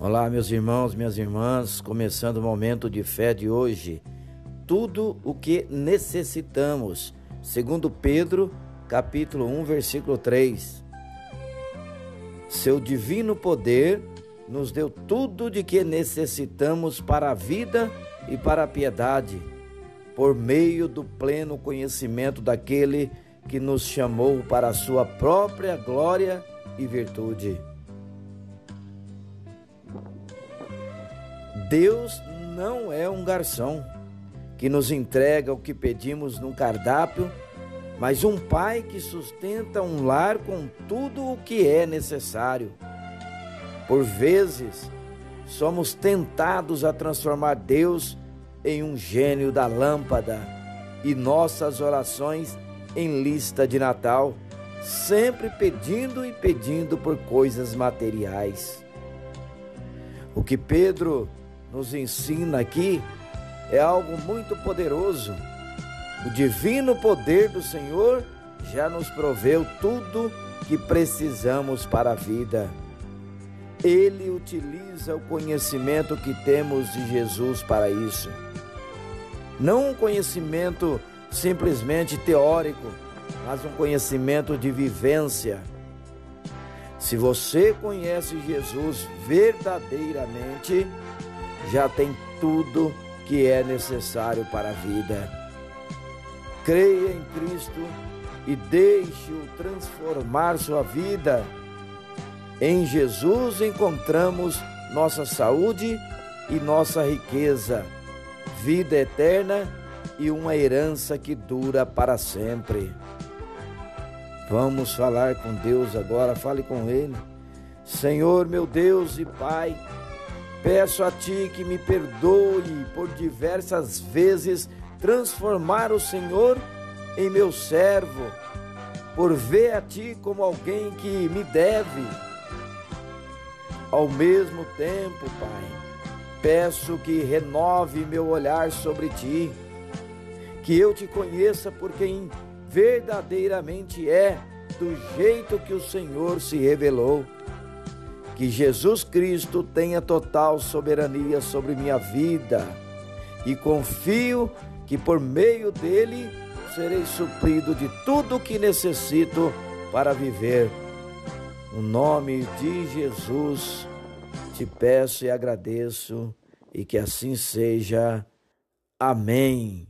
Olá, meus irmãos, minhas irmãs, começando o momento de fé de hoje. Tudo o que necessitamos, segundo Pedro, capítulo 1, versículo 3. Seu divino poder nos deu tudo de que necessitamos para a vida e para a piedade, por meio do pleno conhecimento daquele que nos chamou para a sua própria glória e virtude. Deus não é um garçom que nos entrega o que pedimos no cardápio, mas um pai que sustenta um lar com tudo o que é necessário. Por vezes, somos tentados a transformar Deus em um gênio da lâmpada e nossas orações em lista de Natal, sempre pedindo e pedindo por coisas materiais. O que Pedro nos ensina aqui é algo muito poderoso. O divino poder do Senhor já nos proveu tudo que precisamos para a vida. Ele utiliza o conhecimento que temos de Jesus para isso. Não um conhecimento simplesmente teórico, mas um conhecimento de vivência. Se você conhece Jesus verdadeiramente, já tem tudo que é necessário para a vida. Creia em Cristo e deixe-o transformar sua vida. Em Jesus encontramos nossa saúde e nossa riqueza, vida eterna e uma herança que dura para sempre. Vamos falar com Deus agora, fale com Ele. Senhor, meu Deus e Pai, Peço a Ti que me perdoe por diversas vezes transformar o Senhor em meu servo, por ver a Ti como alguém que me deve. Ao mesmo tempo, Pai, peço que renove meu olhar sobre Ti, que eu Te conheça por quem verdadeiramente é, do jeito que o Senhor se revelou que Jesus Cristo tenha total soberania sobre minha vida e confio que por meio dele serei suprido de tudo o que necessito para viver. No nome de Jesus, te peço e agradeço e que assim seja. Amém.